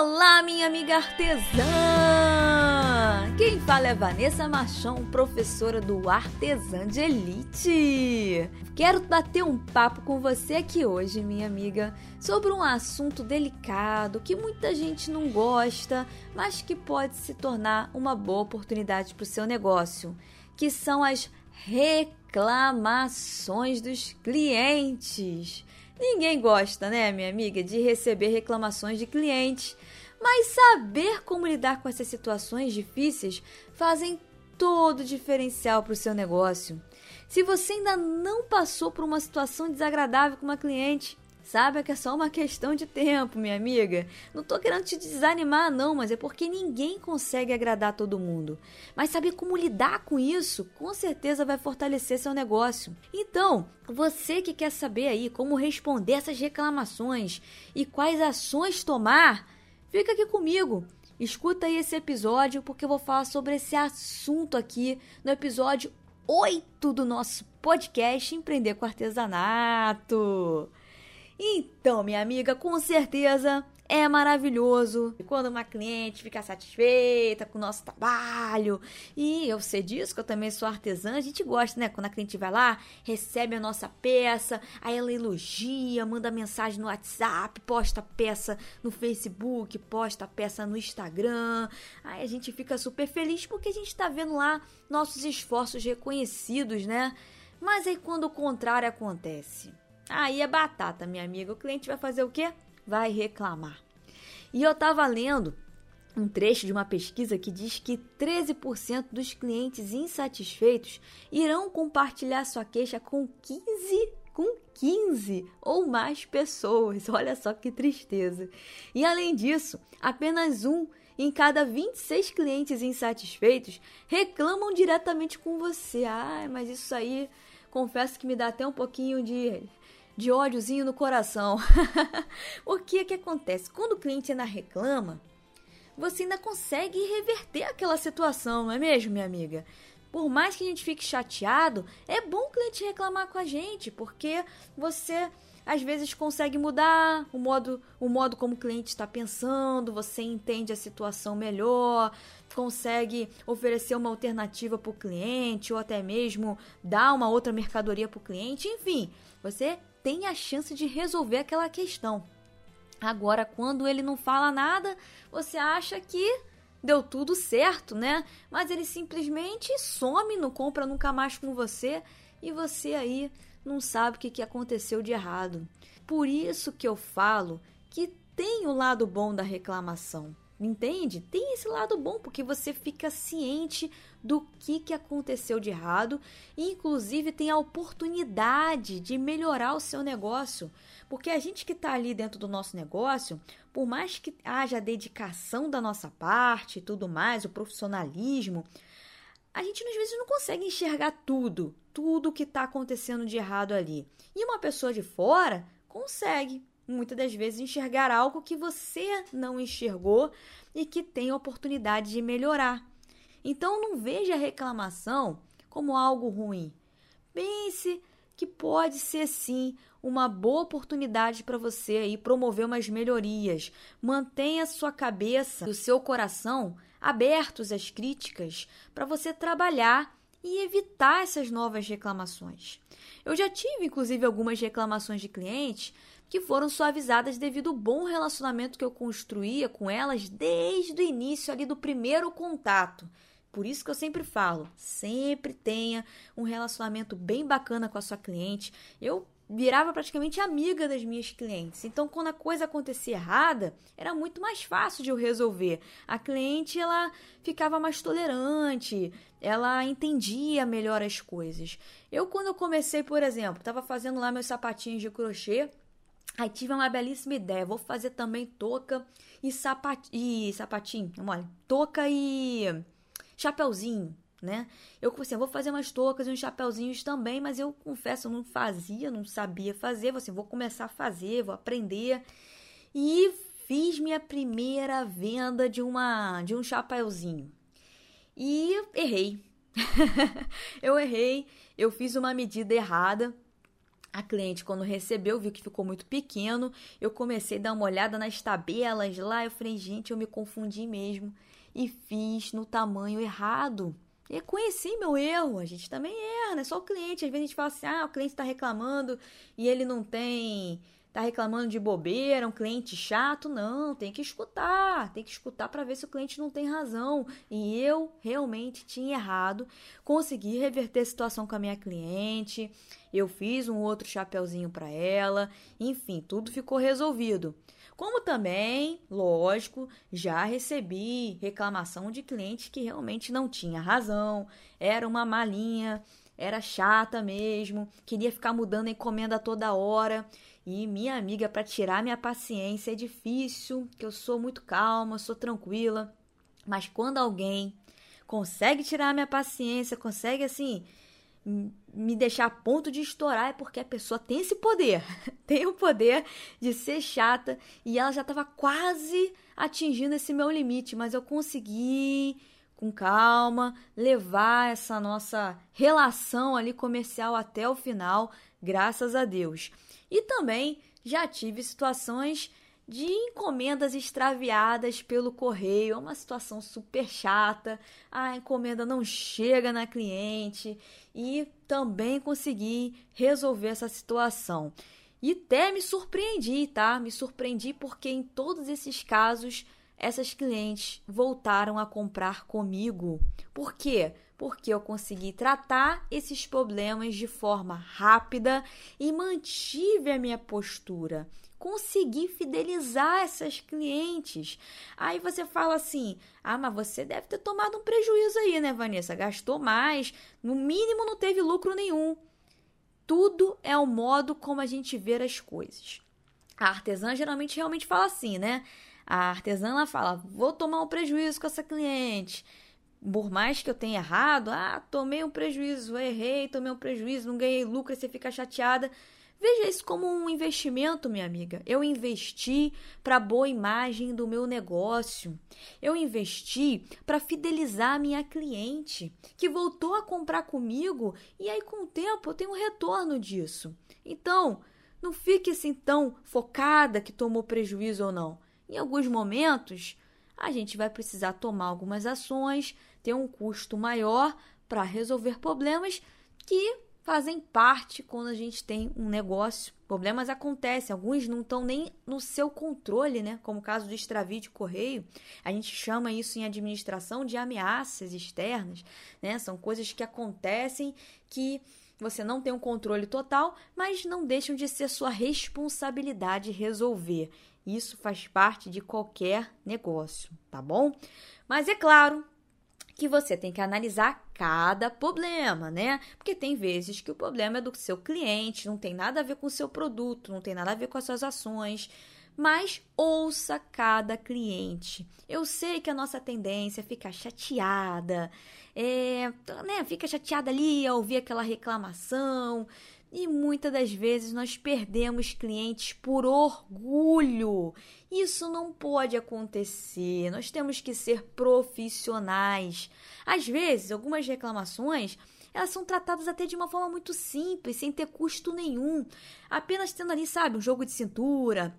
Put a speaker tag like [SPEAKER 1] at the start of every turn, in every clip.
[SPEAKER 1] Olá, minha amiga artesã! Quem fala é Vanessa Machon, professora do Artesã de Elite. Quero bater um papo com você aqui hoje, minha amiga, sobre um assunto delicado que muita gente não gosta, mas que pode se tornar uma boa oportunidade para o seu negócio, que são as reclamações dos clientes. Ninguém gosta, né, minha amiga, de receber reclamações de clientes, mas saber como lidar com essas situações difíceis fazem todo o diferencial para o seu negócio. Se você ainda não passou por uma situação desagradável com uma cliente, Saiba que é só uma questão de tempo, minha amiga. Não tô querendo te desanimar, não, mas é porque ninguém consegue agradar todo mundo. Mas saber como lidar com isso, com certeza vai fortalecer seu negócio. Então, você que quer saber aí como responder essas reclamações e quais ações tomar, fica aqui comigo. Escuta aí esse episódio porque eu vou falar sobre esse assunto aqui no episódio 8 do nosso podcast Empreender com Artesanato. Então, minha amiga, com certeza é maravilhoso quando uma cliente fica satisfeita com o nosso trabalho. E eu sei disso, que eu também sou artesã. A gente gosta, né? Quando a cliente vai lá, recebe a nossa peça, aí ela elogia, manda mensagem no WhatsApp, posta a peça no Facebook, posta a peça no Instagram. Aí a gente fica super feliz porque a gente tá vendo lá nossos esforços reconhecidos, né? Mas aí quando o contrário acontece, Aí é batata, minha amiga. O cliente vai fazer o quê? Vai reclamar. E eu estava lendo um trecho de uma pesquisa que diz que 13% dos clientes insatisfeitos irão compartilhar sua queixa com 15 com 15 ou mais pessoas. Olha só que tristeza. E além disso, apenas um em cada 26 clientes insatisfeitos reclamam diretamente com você. Ah, mas isso aí confesso que me dá até um pouquinho de de ódiozinho no coração. o que é que acontece? Quando o cliente ainda reclama, você ainda consegue reverter aquela situação, não é mesmo, minha amiga? Por mais que a gente fique chateado, é bom o cliente reclamar com a gente, porque você às vezes consegue mudar o modo, o modo como o cliente está pensando, você entende a situação melhor, consegue oferecer uma alternativa para o cliente ou até mesmo dar uma outra mercadoria para o cliente, enfim, você tem a chance de resolver aquela questão. Agora, quando ele não fala nada, você acha que deu tudo certo, né? Mas ele simplesmente some, não compra nunca mais com você e você aí não sabe o que, que aconteceu de errado. Por isso que eu falo que tem o lado bom da reclamação. Entende? Tem esse lado bom, porque você fica ciente do que, que aconteceu de errado e, inclusive, tem a oportunidade de melhorar o seu negócio. Porque a gente que está ali dentro do nosso negócio, por mais que haja dedicação da nossa parte e tudo mais, o profissionalismo, a gente às vezes não consegue enxergar tudo, tudo que está acontecendo de errado ali. E uma pessoa de fora consegue muitas das vezes enxergar algo que você não enxergou e que tem oportunidade de melhorar. Então não veja a reclamação como algo ruim. Pense que pode ser sim uma boa oportunidade para você aí promover umas melhorias. Mantenha sua cabeça e o seu coração abertos às críticas para você trabalhar e evitar essas novas reclamações. Eu já tive inclusive algumas reclamações de clientes que foram suavizadas devido ao bom relacionamento que eu construía com elas desde o início ali do primeiro contato. Por isso que eu sempre falo, sempre tenha um relacionamento bem bacana com a sua cliente. Eu virava praticamente amiga das minhas clientes. Então, quando a coisa acontecia errada, era muito mais fácil de eu resolver. A cliente ela ficava mais tolerante, ela entendia melhor as coisas. Eu quando eu comecei, por exemplo, estava fazendo lá meus sapatinhos de crochê, Aí tive uma belíssima ideia. Vou fazer também touca e, sapat... e sapatinho. Olha, touca e chapeuzinho, né? Eu assim, vou fazer umas toucas e uns chapeuzinhos também, mas eu confesso, eu não fazia, não sabia fazer. Vou assim, vou começar a fazer, vou aprender. E fiz minha primeira venda de uma de um chapeuzinho. E errei. eu errei, eu fiz uma medida errada A cliente, quando recebeu, viu que ficou muito pequeno. Eu comecei a dar uma olhada nas tabelas lá. Eu falei, gente, eu me confundi mesmo e fiz no tamanho errado. E conheci meu erro. A gente também erra, não é só o cliente. Às vezes a gente fala assim: ah, o cliente está reclamando e ele não tem tá reclamando de bobeira, um cliente chato, não, tem que escutar, tem que escutar para ver se o cliente não tem razão. E eu realmente tinha errado, consegui reverter a situação com a minha cliente, eu fiz um outro chapeuzinho para ela, enfim, tudo ficou resolvido. Como também, lógico, já recebi reclamação de cliente que realmente não tinha razão, era uma malinha, era chata mesmo, queria ficar mudando a encomenda toda hora. E minha amiga, para tirar minha paciência é difícil, que eu sou muito calma, sou tranquila. Mas quando alguém consegue tirar minha paciência, consegue assim me deixar a ponto de estourar, é porque a pessoa tem esse poder, tem o poder de ser chata e ela já estava quase atingindo esse meu limite, mas eu consegui com calma levar essa nossa relação ali comercial até o final, graças a Deus. E também já tive situações de encomendas extraviadas pelo correio, é uma situação super chata. A encomenda não chega na cliente e também consegui resolver essa situação. E até me surpreendi, tá? Me surpreendi porque em todos esses casos essas clientes voltaram a comprar comigo. Por quê? porque eu consegui tratar esses problemas de forma rápida e mantive a minha postura. Consegui fidelizar essas clientes. Aí você fala assim: ah, mas você deve ter tomado um prejuízo aí, né, Vanessa? Gastou mais, no mínimo não teve lucro nenhum. Tudo é o modo como a gente vê as coisas. A artesã geralmente realmente fala assim, né? A artesã ela fala: vou tomar um prejuízo com essa cliente por mais que eu tenha errado, ah, tomei um prejuízo, errei, tomei um prejuízo, não ganhei lucro, você fica chateada. Veja isso como um investimento, minha amiga. Eu investi para boa imagem do meu negócio. Eu investi para fidelizar minha cliente, que voltou a comprar comigo e aí com o tempo eu tenho um retorno disso. Então, não fique assim tão focada que tomou prejuízo ou não. Em alguns momentos, a gente vai precisar tomar algumas ações, ter um custo maior para resolver problemas que fazem parte quando a gente tem um negócio. Problemas acontecem, alguns não estão nem no seu controle, né? Como o caso do extravio de correio. A gente chama isso em administração de ameaças externas, né? São coisas que acontecem que você não tem um controle total, mas não deixam de ser sua responsabilidade resolver. Isso faz parte de qualquer negócio, tá bom? Mas é claro, que você tem que analisar cada problema, né? Porque tem vezes que o problema é do seu cliente, não tem nada a ver com o seu produto, não tem nada a ver com as suas ações. Mas ouça cada cliente. Eu sei que a nossa tendência é ficar chateada, é, né, fica chateada ali ao ouvir aquela reclamação, e muitas das vezes nós perdemos clientes por orgulho. Isso não pode acontecer. Nós temos que ser profissionais. Às vezes, algumas reclamações elas são tratadas até de uma forma muito simples, sem ter custo nenhum. Apenas tendo ali, sabe, um jogo de cintura,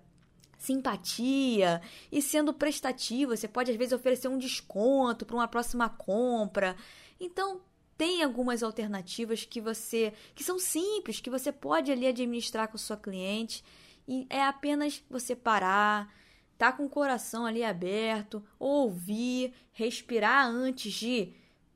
[SPEAKER 1] simpatia e sendo prestativo. Você pode, às vezes, oferecer um desconto para uma próxima compra. Então, tem algumas alternativas que você que são simples, que você pode ali administrar com sua cliente e é apenas você parar, tá com o coração ali aberto, ouvir, respirar antes de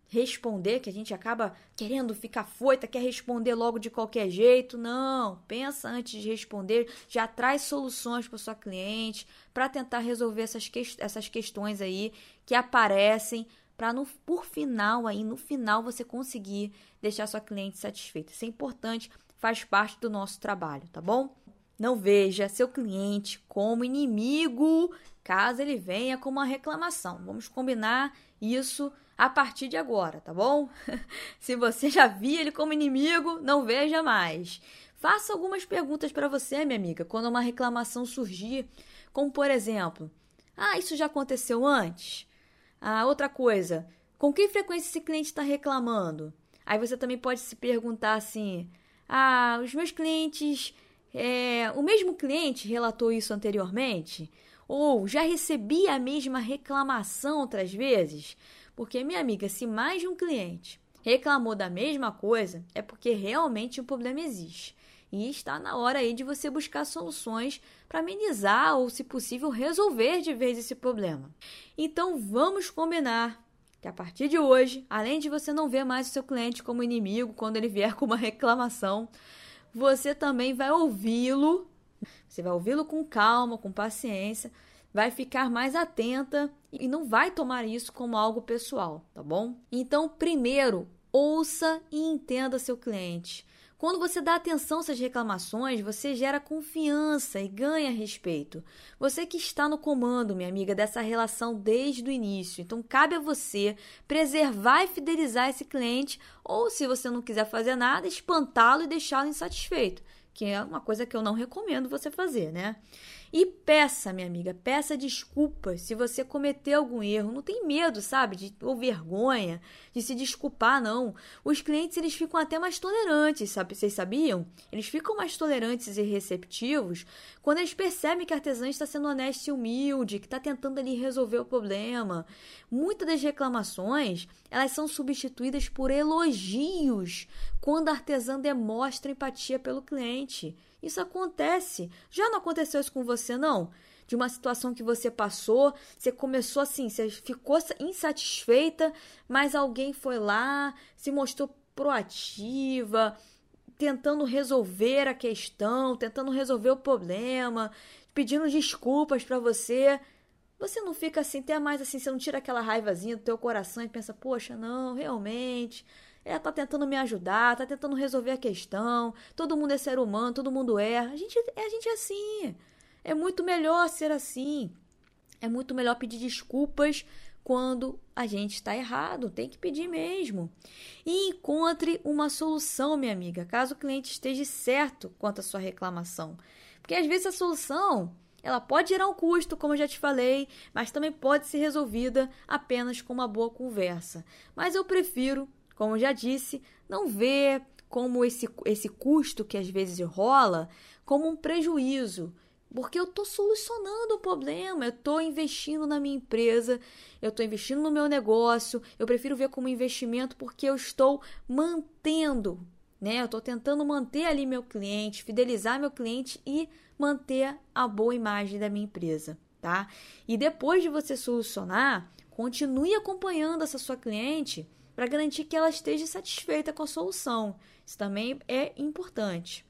[SPEAKER 1] responder, que a gente acaba querendo ficar foita, quer responder logo de qualquer jeito. Não, pensa antes de responder, já traz soluções para sua cliente para tentar resolver essas, que essas questões aí que aparecem para no por final aí no final você conseguir deixar sua cliente satisfeita. Isso é importante, faz parte do nosso trabalho, tá bom? Não veja seu cliente como inimigo, caso ele venha com uma reclamação. Vamos combinar isso a partir de agora, tá bom? Se você já via ele como inimigo, não veja mais. Faça algumas perguntas para você, minha amiga, quando uma reclamação surgir, como por exemplo: "Ah, isso já aconteceu antes?" Ah, outra coisa, com que frequência esse cliente está reclamando? Aí você também pode se perguntar assim: Ah, os meus clientes. É, o mesmo cliente relatou isso anteriormente? Ou já recebi a mesma reclamação outras vezes? Porque, minha amiga, se mais de um cliente reclamou da mesma coisa, é porque realmente um problema existe. E está na hora aí de você buscar soluções para amenizar ou, se possível, resolver de vez esse problema. Então vamos combinar que a partir de hoje, além de você não ver mais o seu cliente como inimigo quando ele vier com uma reclamação, você também vai ouvi-lo. Você vai ouvi-lo com calma, com paciência, vai ficar mais atenta e não vai tomar isso como algo pessoal, tá bom? Então, primeiro, ouça e entenda seu cliente. Quando você dá atenção a essas reclamações, você gera confiança e ganha respeito. Você que está no comando, minha amiga, dessa relação desde o início. Então, cabe a você preservar e fidelizar esse cliente, ou se você não quiser fazer nada, espantá-lo e deixá-lo insatisfeito, que é uma coisa que eu não recomendo você fazer, né? E peça, minha amiga, peça desculpas se você cometeu algum erro. Não tem medo, sabe, de ou vergonha de se desculpar, não. Os clientes eles ficam até mais tolerantes, sabe? Vocês sabiam? Eles ficam mais tolerantes e receptivos quando eles percebem que a artesã está sendo honesta e humilde, que está tentando ali resolver o problema. Muitas das reclamações elas são substituídas por elogios quando a artesã demonstra empatia pelo cliente. Isso acontece. Já não aconteceu isso com você, não? De uma situação que você passou, você começou assim, você ficou insatisfeita, mas alguém foi lá, se mostrou proativa, tentando resolver a questão, tentando resolver o problema, pedindo desculpas para você. Você não fica assim, até mais assim, você não tira aquela raivazinha do teu coração e pensa, poxa, não, realmente, ela tá tentando me ajudar, tá tentando resolver a questão. Todo mundo é ser humano, todo mundo erra. A gente, a gente é assim. É muito melhor ser assim. É muito melhor pedir desculpas quando a gente está errado. Tem que pedir mesmo. E encontre uma solução, minha amiga, caso o cliente esteja certo quanto à sua reclamação. Porque às vezes a solução ela pode gerar um custo, como eu já te falei, mas também pode ser resolvida apenas com uma boa conversa. Mas eu prefiro como já disse, não vê como esse, esse custo que às vezes rola como um prejuízo, porque eu estou solucionando o problema, eu estou investindo na minha empresa, eu estou investindo no meu negócio, eu prefiro ver como investimento porque eu estou mantendo, né? Eu estou tentando manter ali meu cliente, fidelizar meu cliente e manter a boa imagem da minha empresa, tá? E depois de você solucionar, continue acompanhando essa sua cliente para garantir que ela esteja satisfeita com a solução. Isso também é importante.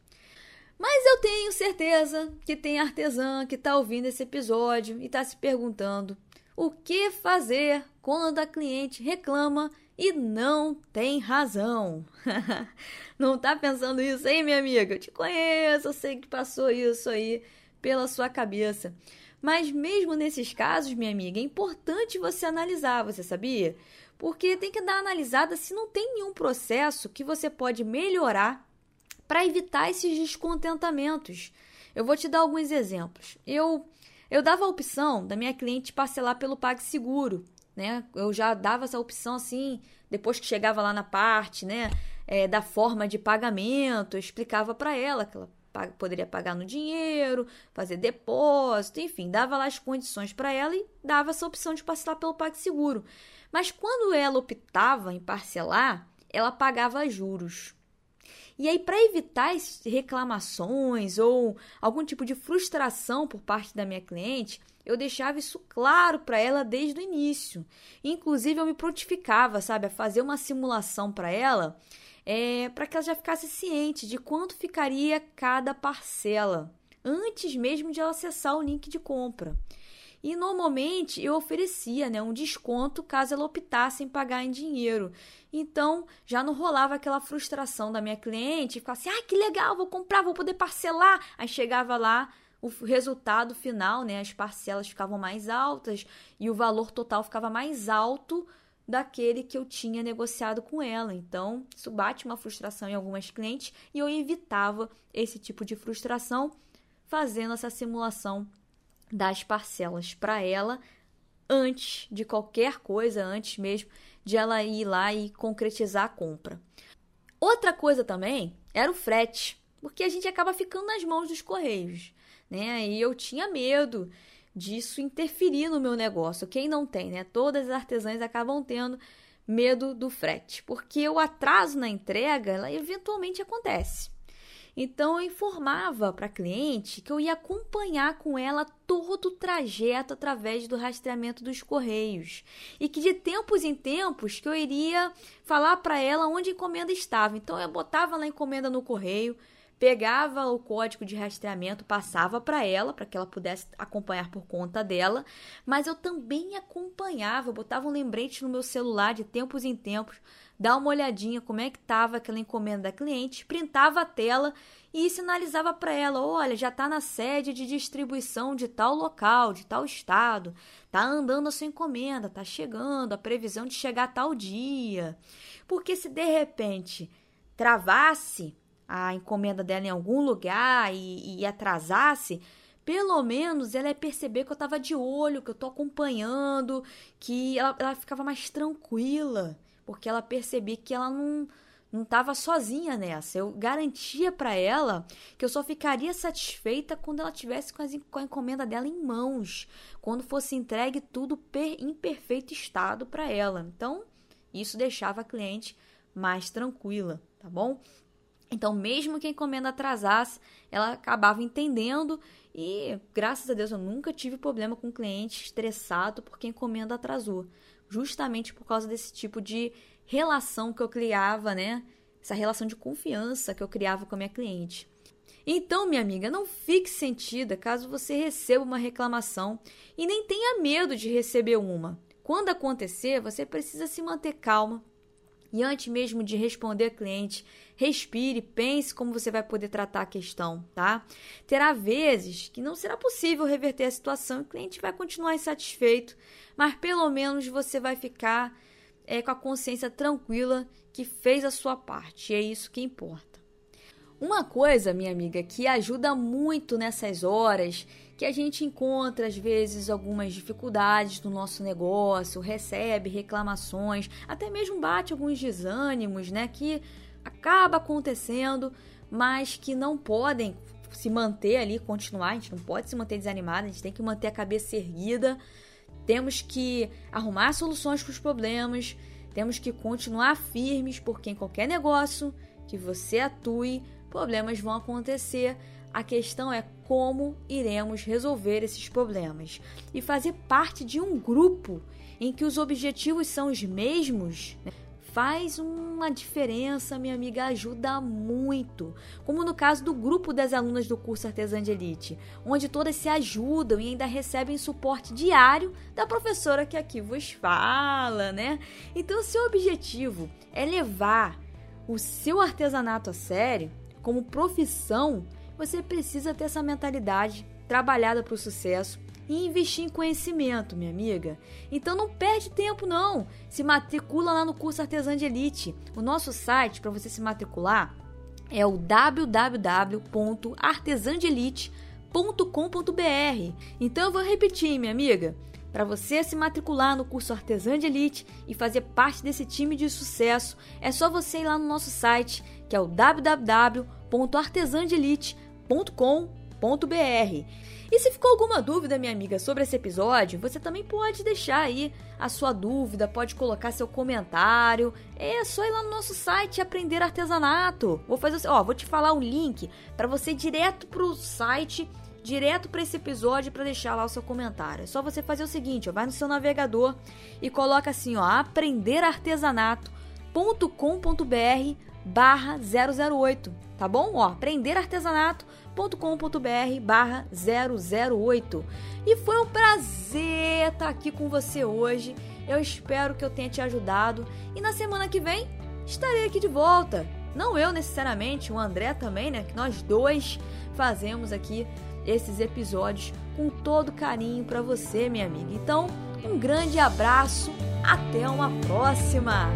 [SPEAKER 1] Mas eu tenho certeza que tem artesã que está ouvindo esse episódio e está se perguntando o que fazer quando a cliente reclama e não tem razão. não está pensando isso aí, minha amiga? Eu te conheço, eu sei que passou isso aí pela sua cabeça. Mas mesmo nesses casos, minha amiga, é importante você analisar, você sabia? Porque tem que dar analisada se não tem nenhum processo que você pode melhorar para evitar esses descontentamentos. Eu vou te dar alguns exemplos. Eu eu dava a opção da minha cliente parcelar pelo PagSeguro, né? Eu já dava essa opção assim, depois que chegava lá na parte, né, é, da forma de pagamento, eu explicava para ela que ela poderia pagar no dinheiro, fazer depósito, enfim, dava lá as condições para ela e dava essa opção de parcelar pelo PagSeguro. Mas quando ela optava em parcelar, ela pagava juros. E aí, para evitar reclamações ou algum tipo de frustração por parte da minha cliente, eu deixava isso claro para ela desde o início. Inclusive, eu me prontificava, sabe, a fazer uma simulação para ela, é, para que ela já ficasse ciente de quanto ficaria cada parcela, antes mesmo de ela acessar o link de compra. E normalmente eu oferecia né, um desconto caso ela optasse em pagar em dinheiro. Então já não rolava aquela frustração da minha cliente, ficar assim, ah, que legal, vou comprar, vou poder parcelar. Aí chegava lá, o resultado final, né, as parcelas ficavam mais altas e o valor total ficava mais alto daquele que eu tinha negociado com ela. Então, isso bate uma frustração em algumas clientes e eu evitava esse tipo de frustração fazendo essa simulação das parcelas para ela antes de qualquer coisa, antes mesmo de ela ir lá e concretizar a compra. Outra coisa também era o frete, porque a gente acaba ficando nas mãos dos correios, né? E eu tinha medo disso interferir no meu negócio. Quem não tem, né? Todas as artesãs acabam tendo medo do frete, porque o atraso na entrega, ela eventualmente acontece. Então eu informava para a cliente que eu ia acompanhar com ela todo o trajeto através do rastreamento dos correios e que de tempos em tempos que eu iria falar para ela onde a encomenda estava. Então eu botava a encomenda no correio, pegava o código de rastreamento, passava para ela, para que ela pudesse acompanhar por conta dela, mas eu também acompanhava, botava um lembrete no meu celular de tempos em tempos, dar uma olhadinha como é que estava aquela encomenda da cliente, printava a tela e sinalizava para ela, olha, já está na sede de distribuição de tal local, de tal estado, tá andando a sua encomenda, tá chegando, a previsão de chegar tal dia. Porque se de repente travasse a encomenda dela em algum lugar e, e atrasasse, pelo menos ela ia perceber que eu estava de olho, que eu estou acompanhando, que ela, ela ficava mais tranquila, porque ela percebia que ela não não estava sozinha nessa. Eu garantia para ela que eu só ficaria satisfeita quando ela tivesse com, as, com, a encomenda dela em mãos, quando fosse entregue tudo per, em perfeito estado para ela. Então, isso deixava a cliente mais tranquila, tá bom? Então, mesmo que a encomenda atrasasse, ela acabava entendendo e, graças a Deus, eu nunca tive problema com cliente estressado porque a encomenda atrasou. Justamente por causa desse tipo de relação que eu criava, né? Essa relação de confiança que eu criava com a minha cliente. Então, minha amiga, não fique sentida caso você receba uma reclamação e nem tenha medo de receber uma. Quando acontecer, você precisa se manter calma, e antes mesmo de responder a cliente, respire, pense como você vai poder tratar a questão, tá? Terá vezes que não será possível reverter a situação e o cliente vai continuar insatisfeito, mas pelo menos você vai ficar é, com a consciência tranquila que fez a sua parte, e é isso que importa. Uma coisa, minha amiga, que ajuda muito nessas horas que a gente encontra às vezes algumas dificuldades no nosso negócio, recebe reclamações, até mesmo bate alguns desânimos, né, que acaba acontecendo, mas que não podem se manter ali, continuar, a gente não pode se manter desanimado, a gente tem que manter a cabeça erguida. Temos que arrumar soluções para os problemas, temos que continuar firmes, porque em qualquer negócio que você atue, problemas vão acontecer. A questão é como iremos resolver esses problemas. E fazer parte de um grupo em que os objetivos são os mesmos né, faz uma diferença, minha amiga, ajuda muito. Como no caso do grupo das alunas do curso Artesã de Elite, onde todas se ajudam e ainda recebem suporte diário da professora que aqui vos fala, né? Então, seu objetivo é levar o seu artesanato a sério como profissão você precisa ter essa mentalidade trabalhada para o sucesso e investir em conhecimento, minha amiga. Então não perde tempo não. Se matricula lá no curso Artesã de Elite. O nosso site para você se matricular é o www.artesandelite.com.br. Então eu vou repetir, minha amiga. Para você se matricular no curso Artesã de Elite e fazer parte desse time de sucesso, é só você ir lá no nosso site, que é o www.artesandelite.com.br www.cultura.com.br. E se ficou alguma dúvida, minha amiga, sobre esse episódio, você também pode deixar aí a sua dúvida, pode colocar seu comentário. É só ir lá no nosso site aprender artesanato. Vou fazer, ó, vou te falar um link para você ir direto pro site, direto para esse episódio para deixar lá o seu comentário. É só você fazer o seguinte, ó, vai no seu navegador e coloca assim, ó, aprenderartesanato.com.br barra 008, tá bom? Ó, aprenderartesanato.com.br barra 008. E foi um prazer estar aqui com você hoje. Eu espero que eu tenha te ajudado. E na semana que vem estarei aqui de volta. Não eu necessariamente, o André também, né? Que nós dois fazemos aqui esses episódios com todo carinho para você, minha amiga. Então, um grande abraço, até uma próxima!